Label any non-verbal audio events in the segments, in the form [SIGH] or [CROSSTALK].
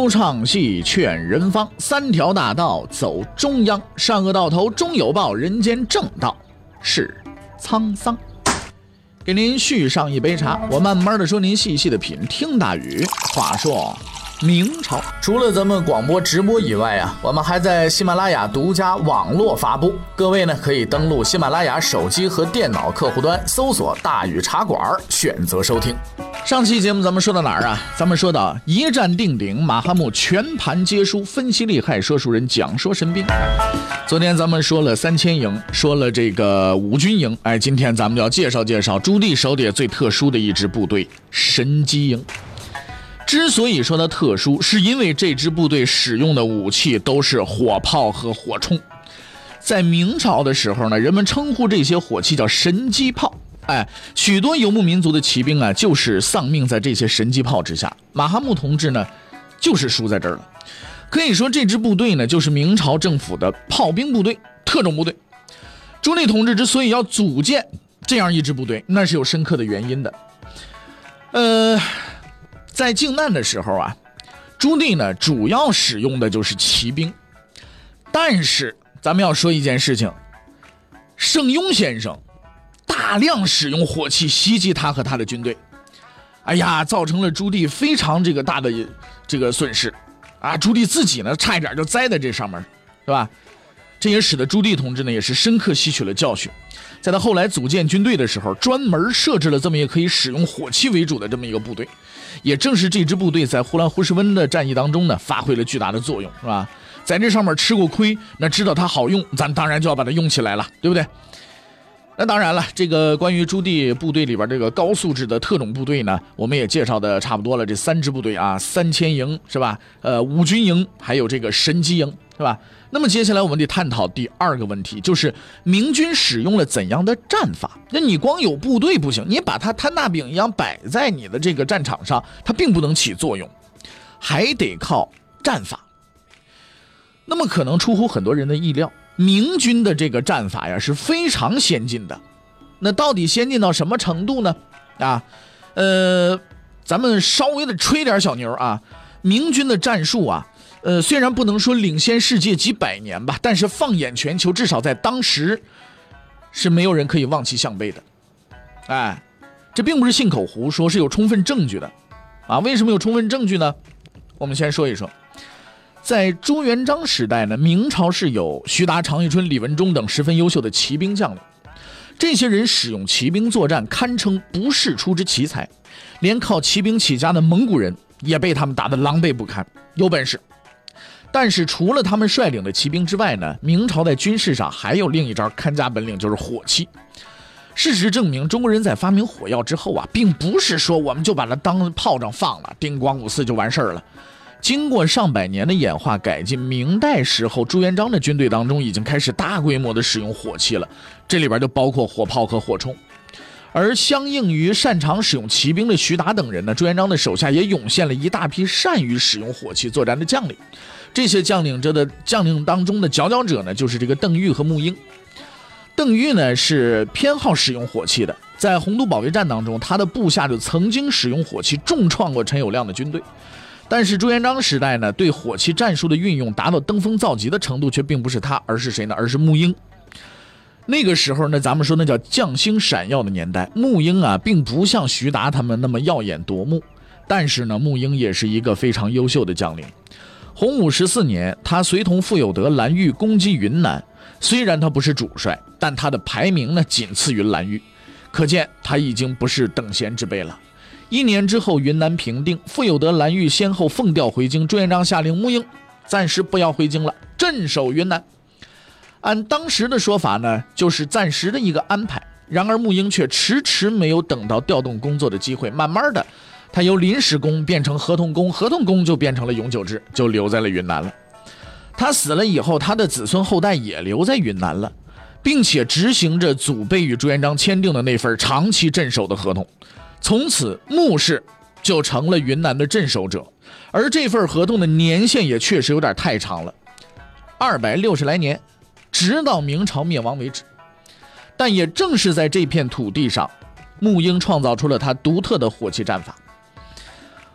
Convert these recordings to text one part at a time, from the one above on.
书唱戏劝人方，三条大道走中央，善恶到头终有报，人间正道是沧桑。给您续上一杯茶，我慢慢的说，您细细的品。听大雨，话说。明朝除了咱们广播直播以外啊，我们还在喜马拉雅独家网络发布。各位呢可以登录喜马拉雅手机和电脑客户端，搜索“大禹茶馆”，选择收听。上期节目咱们说到哪儿啊？咱们说到一战定鼎，马哈木全盘皆输，分析利害，说书人讲说神兵。昨天咱们说了三千营，说了这个五军营，哎，今天咱们就要介绍介绍朱棣手底下最特殊的一支部队——神机营。之所以说它特殊，是因为这支部队使用的武器都是火炮和火铳。在明朝的时候呢，人们称呼这些火器叫神机炮。哎，许多游牧民族的骑兵啊，就是丧命在这些神机炮之下。马哈木同志呢，就是输在这儿了。可以说，这支部队呢，就是明朝政府的炮兵部队、特种部队。朱棣同志之所以要组建这样一支部队，那是有深刻的原因的。呃。在靖难的时候啊，朱棣呢主要使用的就是骑兵，但是咱们要说一件事情，圣庸先生大量使用火器袭击他和他的军队，哎呀，造成了朱棣非常这个大的这个损失，啊，朱棣自己呢差一点就栽在这上面，是吧？这也使得朱棣同志呢也是深刻吸取了教训，在他后来组建军队的时候，专门设置了这么一个可以使用火器为主的这么一个部队。也正是这支部队在呼兰呼什温的战役当中呢，发挥了巨大的作用，是吧？在这上面吃过亏，那知道它好用，咱当然就要把它用起来了，对不对？那当然了，这个关于朱棣部队里边这个高素质的特种部队呢，我们也介绍的差不多了。这三支部队啊，三千营是吧？呃，五军营，还有这个神机营，是吧？那么接下来我们得探讨第二个问题，就是明军使用了怎样的战法？那你光有部队不行，你把它摊大饼一样摆在你的这个战场上，它并不能起作用，还得靠战法。那么可能出乎很多人的意料。明军的这个战法呀是非常先进的，那到底先进到什么程度呢？啊，呃，咱们稍微的吹点小牛啊，明军的战术啊，呃，虽然不能说领先世界几百年吧，但是放眼全球，至少在当时是没有人可以望其项背的。哎，这并不是信口胡说，是有充分证据的。啊，为什么有充分证据呢？我们先说一说。在朱元璋时代呢，明朝是有徐达、常遇春、李文忠等十分优秀的骑兵将领。这些人使用骑兵作战，堪称不世出之奇才。连靠骑兵起家的蒙古人也被他们打得狼狈不堪，有本事。但是除了他们率领的骑兵之外呢，明朝在军事上还有另一招看家本领，就是火器。事实证明，中国人在发明火药之后啊，并不是说我们就把它当炮仗放了，叮咣五四就完事儿了。经过上百年的演化改进，明代时候朱元璋的军队当中已经开始大规模的使用火器了，这里边就包括火炮和火铳。而相应于擅长使用骑兵的徐达等人呢，朱元璋的手下也涌现了一大批善于使用火器作战的将领。这些将领这的将领当中的佼佼者呢，就是这个邓愈和穆英。邓愈呢是偏好使用火器的，在洪都保卫战当中，他的部下就曾经使用火器重创过陈友谅的军队。但是朱元璋时代呢，对火器战术的运用达到登峰造极的程度，却并不是他，而是谁呢？而是穆英。那个时候呢，咱们说那叫将星闪耀的年代。穆英啊，并不像徐达他们那么耀眼夺目，但是呢，穆英也是一个非常优秀的将领。洪武十四年，他随同傅有德、蓝玉攻击云南，虽然他不是主帅，但他的排名呢，仅次于蓝玉，可见他已经不是等闲之辈了。一年之后，云南平定，傅有德、蓝玉先后奉调回京。朱元璋下令穆英暂时不要回京了，镇守云南。按当时的说法呢，就是暂时的一个安排。然而穆英却迟迟没有等到调动工作的机会，慢慢的，他由临时工变成合同工，合同工就变成了永久制，就留在了云南了。他死了以后，他的子孙后代也留在云南了，并且执行着祖辈与朱元璋签订的那份长期镇守的合同。从此，穆氏就成了云南的镇守者，而这份合同的年限也确实有点太长了，二百六十来年，直到明朝灭亡为止。但也正是在这片土地上，穆英创造出了他独特的火器战法。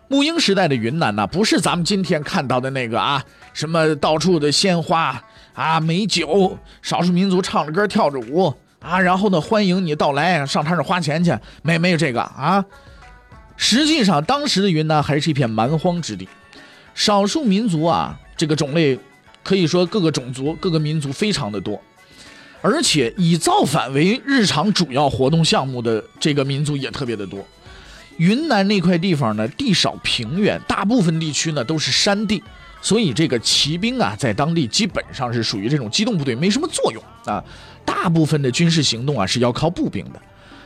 沐英时代的云南呢，不是咱们今天看到的那个啊，什么到处的鲜花啊、美酒，少数民族唱着歌跳着舞啊，然后呢欢迎你到来，上他那花钱去，没没有这个啊。实际上，当时的云南还是一片蛮荒之地，少数民族啊，这个种类可以说各个种族、各个民族非常的多，而且以造反为日常主要活动项目的这个民族也特别的多。云南那块地方呢，地少平原，大部分地区呢都是山地，所以这个骑兵啊，在当地基本上是属于这种机动部队，没什么作用啊。大部分的军事行动啊是要靠步兵的。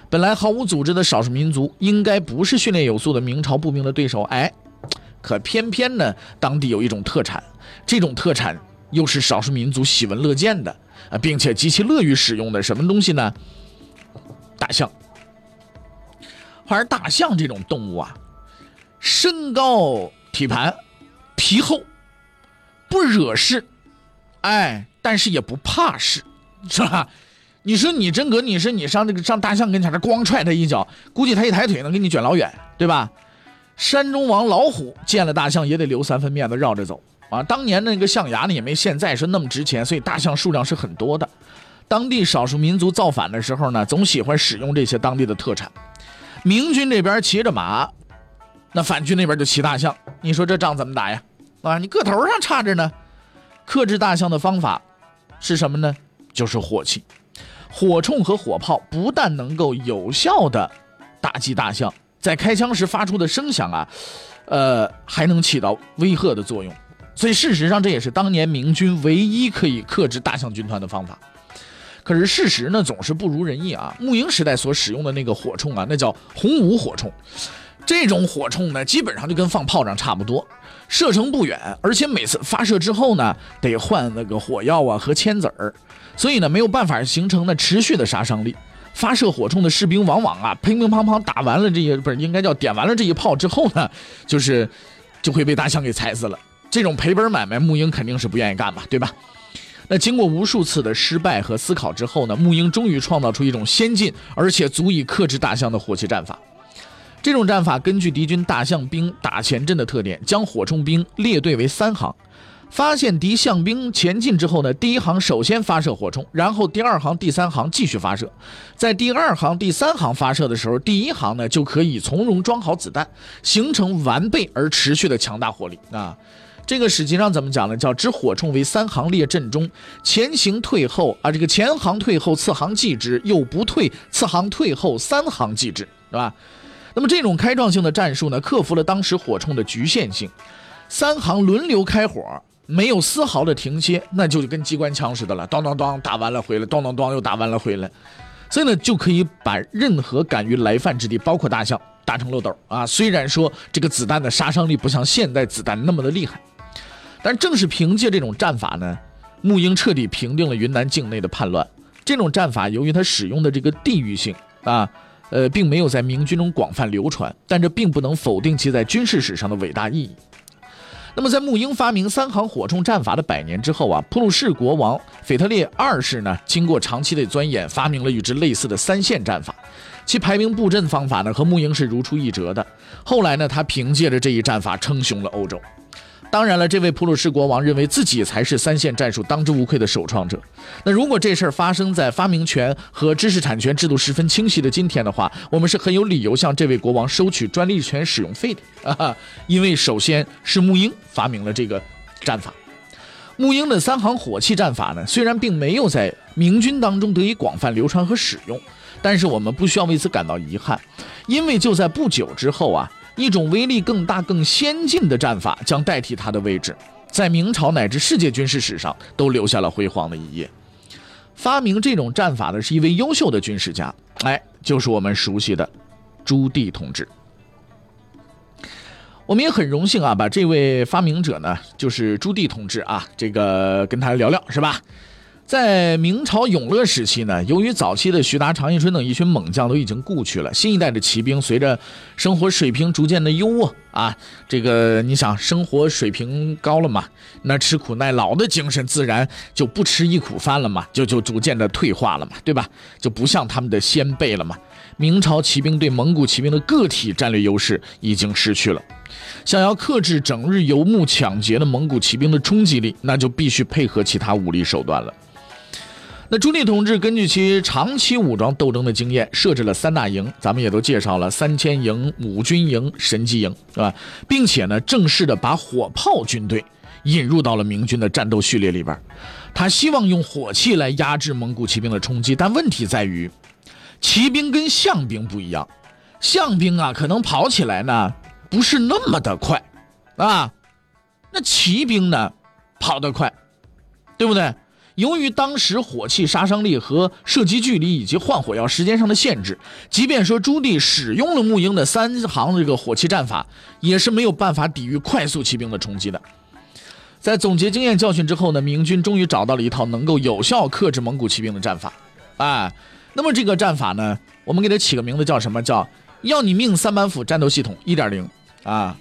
本来毫无组织的少数民族，应该不是训练有素的明朝步兵的对手。哎，可偏偏呢，当地有一种特产，这种特产又是少数民族喜闻乐见的啊，并且极其乐于使用的什么东西呢？大象。而大象这种动物啊，身高体盘，皮厚，不惹事，哎，但是也不怕事，是吧？你说你真格，你说你上这个上大象跟前，这光踹他一脚，估计他一抬腿能给你卷老远，对吧？山中王老虎见了大象也得留三分面子，绕着走啊。当年那个象牙呢，也没现在是那么值钱，所以大象数量是很多的。当地少数民族造反的时候呢，总喜欢使用这些当地的特产。明军这边骑着马，那反军那边就骑大象。你说这仗怎么打呀？啊，你个头上差着呢。克制大象的方法是什么呢？就是火器。火铳和火炮不但能够有效的打击大象，在开枪时发出的声响啊，呃，还能起到威吓的作用。所以事实上，这也是当年明军唯一可以克制大象军团的方法。可是事实呢，总是不如人意啊！沐英时代所使用的那个火铳啊，那叫红武火铳。这种火铳呢，基本上就跟放炮仗差不多，射程不远，而且每次发射之后呢，得换那个火药啊和铅子儿，所以呢，没有办法形成呢持续的杀伤力。发射火铳的士兵往往啊，乒乒乓乓打完了这些，不是应该叫点完了这一炮之后呢，就是就会被大象给踩死了。这种赔本买卖，沐英肯定是不愿意干嘛，对吧？那经过无数次的失败和思考之后呢，沐英终于创造出一种先进而且足以克制大象的火器战法。这种战法根据敌军大象兵打前阵的特点，将火铳兵列队为三行。发现敌象兵前进之后呢，第一行首先发射火铳，然后第二行、第三行继续发射。在第二行、第三行发射的时候，第一行呢就可以从容装好子弹，形成完备而持续的强大火力啊。这个史籍上怎么讲呢？叫知火铳为三行列阵中，前行退后啊，这个前行退后，次行继之；又不退，次行退后，三行继之，是吧？那么这种开创性的战术呢，克服了当时火铳的局限性，三行轮流开火，没有丝毫的停歇，那就跟机关枪似的了，咚咚咚打完了回来，咚咚咚又打完了回来，所以呢，就可以把任何敢于来犯之地，包括大象，打成漏斗啊。虽然说这个子弹的杀伤力不像现代子弹那么的厉害。但正是凭借这种战法呢，沐英彻底平定了云南境内的叛乱。这种战法由于它使用的这个地域性啊，呃，并没有在明军中广泛流传，但这并不能否定其在军事史上的伟大意义。那么，在沐英发明三行火铳战法的百年之后啊，普鲁士国王腓特烈二世呢，经过长期的钻研，发明了与之类似的三线战法，其排兵布阵方法呢，和沐英是如出一辙的。后来呢，他凭借着这一战法称雄了欧洲。当然了，这位普鲁士国王认为自己才是三线战术当之无愧的首创者。那如果这事儿发生在发明权和知识产权制度十分清晰的今天的话，我们是很有理由向这位国王收取专利权使用费的 [LAUGHS] 啊！因为首先是沐英发明了这个战法。沐英的三行火器战法呢，虽然并没有在明军当中得以广泛流传和使用，但是我们不需要为此感到遗憾，因为就在不久之后啊。一种威力更大、更先进的战法将代替他的位置，在明朝乃至世界军事史上都留下了辉煌的一页。发明这种战法的是一位优秀的军事家，哎，就是我们熟悉的朱棣同志。我们也很荣幸啊，把这位发明者呢，就是朱棣同志啊，这个跟他聊聊，是吧？在明朝永乐时期呢，由于早期的徐达、常遇春等一群猛将都已经故去了，新一代的骑兵随着生活水平逐渐的优渥啊，这个你想生活水平高了嘛，那吃苦耐劳的精神自然就不吃一苦饭了嘛，就就逐渐的退化了嘛，对吧？就不像他们的先辈了嘛。明朝骑兵对蒙古骑兵的个体战略优势已经失去了，想要克制整日游牧抢劫的蒙古骑兵的冲击力，那就必须配合其他武力手段了。那朱棣同志根据其长期武装斗争的经验，设置了三大营，咱们也都介绍了三千营、五军营、神机营，是吧？并且呢，正式的把火炮军队引入到了明军的战斗序列里边。他希望用火器来压制蒙古骑兵的冲击，但问题在于，骑兵跟象兵不一样，象兵啊，可能跑起来呢不是那么的快，啊，那骑兵呢跑得快，对不对？由于当时火器杀伤力和射击距离以及换火药时间上的限制，即便说朱棣使用了木英的三行这个火器战法，也是没有办法抵御快速骑兵的冲击的。在总结经验教训之后呢，明军终于找到了一套能够有效克制蒙古骑兵的战法。哎，那么这个战法呢，我们给它起个名字叫什么？叫要你命三板斧战斗系统一点零啊。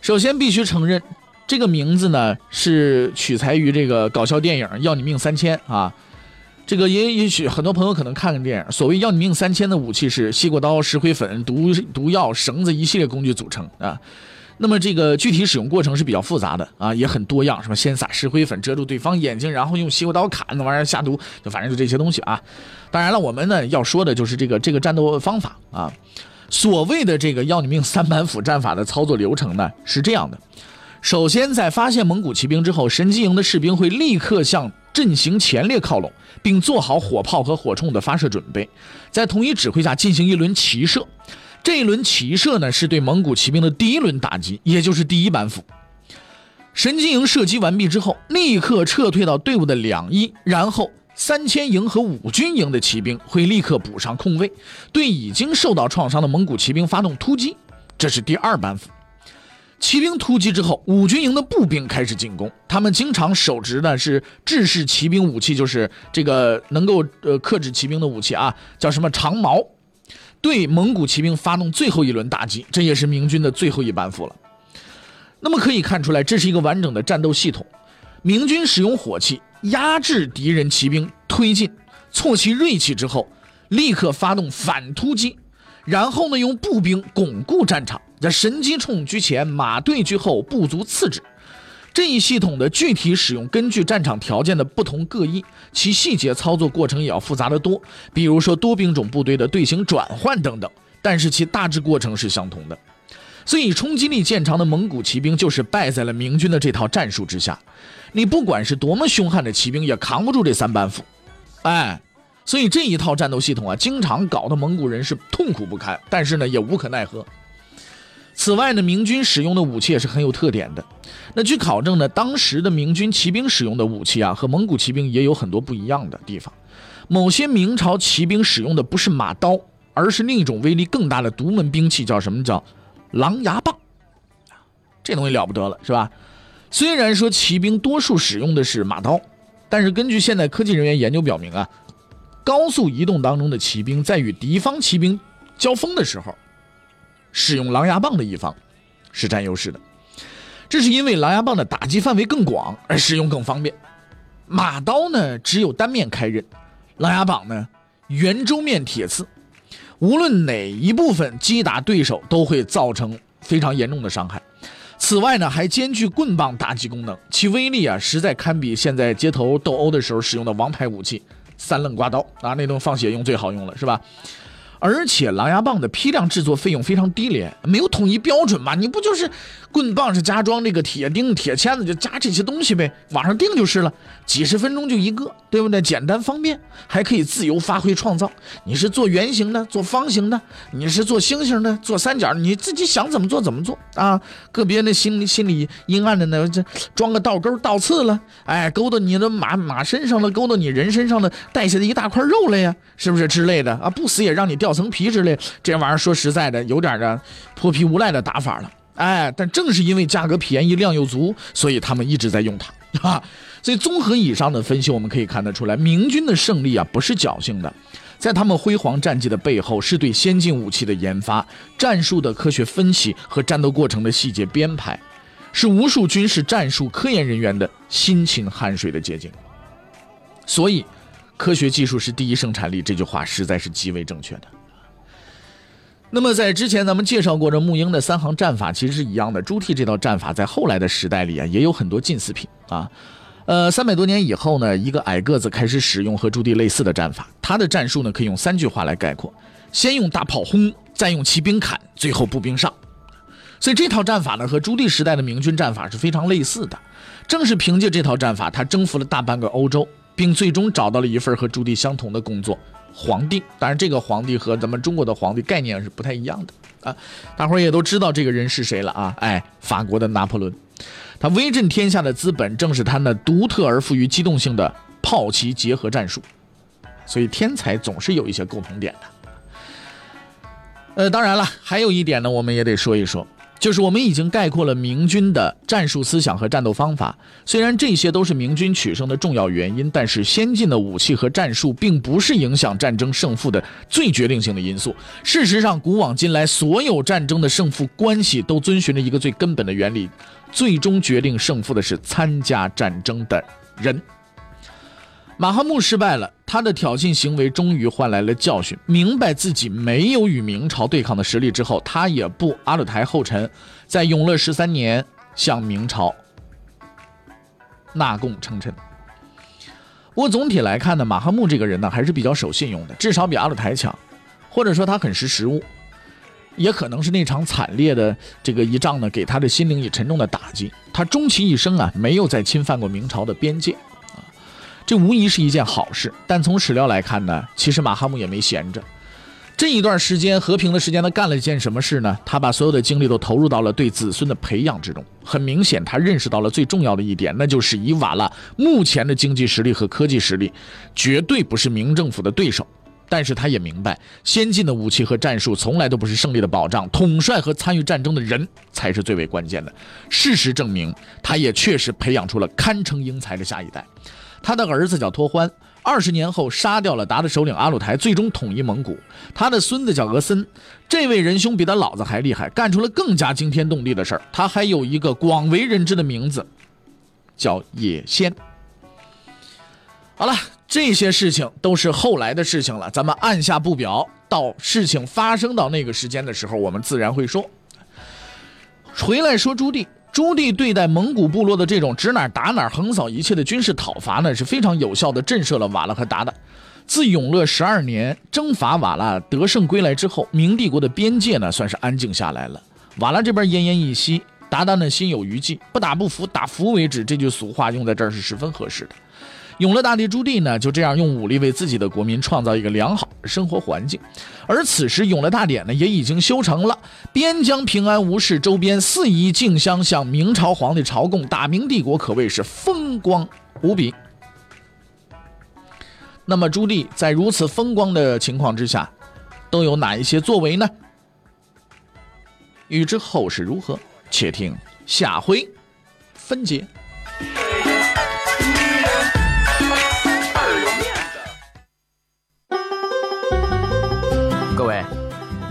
首先必须承认。这个名字呢是取材于这个搞笑电影《要你命三千》啊，这个也也许很多朋友可能看过电影。所谓要你命三千的武器是西瓜刀、石灰粉、毒毒药、绳子一系列工具组成啊。那么这个具体使用过程是比较复杂的啊，也很多样，什么先撒石灰粉遮住对方眼睛，然后用西瓜刀砍那玩意儿下毒，就反正就这些东西啊。当然了，我们呢要说的就是这个这个战斗方法啊。所谓的这个要你命三板斧战法的操作流程呢是这样的。首先，在发现蒙古骑兵之后，神机营的士兵会立刻向阵型前列靠拢，并做好火炮和火铳的发射准备，在统一指挥下进行一轮齐射。这一轮齐射呢，是对蒙古骑兵的第一轮打击，也就是第一板斧。神机营射击完毕之后，立刻撤退到队伍的两翼，然后三千营和五军营的骑兵会立刻补上空位，对已经受到创伤的蒙古骑兵发动突击，这是第二板斧。骑兵突击之后，五军营的步兵开始进攻。他们经常手执的是制式骑兵武器，就是这个能够呃克制骑兵的武器啊，叫什么长矛，对蒙古骑兵发动最后一轮打击。这也是明军的最后一板斧了。那么可以看出来，这是一个完整的战斗系统。明军使用火器压制敌人骑兵推进，挫其锐气之后，立刻发动反突击，然后呢用步兵巩固战场。在神机冲居前，马队居后，步卒次之。这一系统的具体使用，根据战场条件的不同各异，其细节操作过程也要复杂的多。比如说多兵种部队的队形转换等等，但是其大致过程是相同的。所以冲击力见长的蒙古骑兵就是败在了明军的这套战术之下。你不管是多么凶悍的骑兵，也扛不住这三板斧。哎，所以这一套战斗系统啊，经常搞得蒙古人是痛苦不堪，但是呢，也无可奈何。此外呢，明军使用的武器也是很有特点的。那据考证呢，当时的明军骑兵使用的武器啊，和蒙古骑兵也有很多不一样的地方。某些明朝骑兵使用的不是马刀，而是另一种威力更大的独门兵器，叫什么？叫狼牙棒。这东西了不得了，是吧？虽然说骑兵多数使用的是马刀，但是根据现代科技人员研究表明啊，高速移动当中的骑兵在与敌方骑兵交锋的时候。使用狼牙棒的一方是占优势的，这是因为狼牙棒的打击范围更广，而使用更方便。马刀呢只有单面开刃，狼牙棒呢圆周面铁刺，无论哪一部分击打对手都会造成非常严重的伤害。此外呢还兼具棍棒打击功能，其威力啊实在堪比现在街头斗殴的时候使用的王牌武器三棱刮刀啊，那种放血用最好用了，是吧？而且狼牙棒的批量制作费用非常低廉，没有统一标准嘛？你不就是棍棒是加装这个铁钉、铁签子，就加这些东西呗，往上钉就是了，几十分钟就一个，对不对？简单方便，还可以自由发挥创造。你是做圆形的，做方形的，你是做星星的，做三角，你自己想怎么做怎么做啊。个别的心里心里阴暗的呢，这装个倒钩倒刺了，哎，勾到你的马马身上了，勾到你人身上了，带下来一大块肉了呀，是不是之类的啊？不死也让你掉。层皮之类，这玩意儿说实在的，有点的泼皮无赖的打法了。哎，但正是因为价格便宜、量又足，所以他们一直在用它 [LAUGHS] 啊。所以综合以上的分析，我们可以看得出来，明军的胜利啊不是侥幸的，在他们辉煌战绩的背后，是对先进武器的研发、战术的科学分析和战斗过程的细节编排，是无数军事战术科研人员的辛勤汗水的结晶。所以，科学技术是第一生产力这句话实在是极为正确的。那么在之前咱们介绍过这沐英的三行战法，其实是一样的。朱棣这套战法在后来的时代里啊，也有很多近似品啊。呃，三百多年以后呢，一个矮个子开始使用和朱棣类似的战法，他的战术呢可以用三句话来概括：先用大炮轰，再用骑兵砍，最后步兵上。所以这套战法呢和朱棣时代的明军战法是非常类似的。正是凭借这套战法，他征服了大半个欧洲，并最终找到了一份和朱棣相同的工作。皇帝，当然这个皇帝和咱们中国的皇帝概念是不太一样的啊。大伙儿也都知道这个人是谁了啊？哎，法国的拿破仑，他威震天下的资本正是他那独特而富于机动性的炮骑结合战术。所以天才总是有一些共同点的。呃，当然了，还有一点呢，我们也得说一说。就是我们已经概括了明军的战术思想和战斗方法，虽然这些都是明军取胜的重要原因，但是先进的武器和战术并不是影响战争胜负的最决定性的因素。事实上，古往今来所有战争的胜负关系都遵循着一个最根本的原理：最终决定胜负的是参加战争的人。马哈木失败了，他的挑衅行为终于换来了教训。明白自己没有与明朝对抗的实力之后，他也不阿勒台后尘，在永乐十三年向明朝纳贡称臣。不过总体来看呢，马哈木这个人呢还是比较守信用的，至少比阿勒台强，或者说他很识时务。也可能是那场惨烈的这个一仗呢，给他的心灵以沉重的打击。他终其一生啊，没有再侵犯过明朝的边界。这无疑是一件好事，但从史料来看呢，其实马哈姆也没闲着。这一段时间和平的时间，他干了一件什么事呢？他把所有的精力都投入到了对子孙的培养之中。很明显，他认识到了最重要的一点，那就是以瓦剌目前的经济实力和科技实力，绝对不是明政府的对手。但是他也明白，先进的武器和战术从来都不是胜利的保障，统帅和参与战争的人才是最为关键的。事实证明，他也确实培养出了堪称英才的下一代。他的儿子叫托欢，二十年后杀掉了达的首领阿鲁台，最终统一蒙古。他的孙子叫额森，这位仁兄比他老子还厉害，干出了更加惊天动地的事儿。他还有一个广为人知的名字，叫野仙。好了，这些事情都是后来的事情了，咱们按下不表。到事情发生到那个时间的时候，我们自然会说。回来说朱棣。朱棣对待蒙古部落的这种指哪打哪、横扫一切的军事讨伐呢，是非常有效的震慑了瓦剌和鞑靼。自永乐十二年征伐瓦剌得胜归来之后，明帝国的边界呢算是安静下来了。瓦剌这边奄奄一息，鞑靼呢心有余悸，不打不服，打服为止。这句俗话用在这儿是十分合适的。永乐大帝朱棣呢，就这样用武力为自己的国民创造一个良好的生活环境。而此时，永乐大典呢也已经修成了，边疆平安无事，周边四夷竞相向明朝皇帝朝贡，大明帝国可谓是风光无比。那么，朱棣在如此风光的情况之下，都有哪一些作为呢？欲知后事如何，且听下回分解。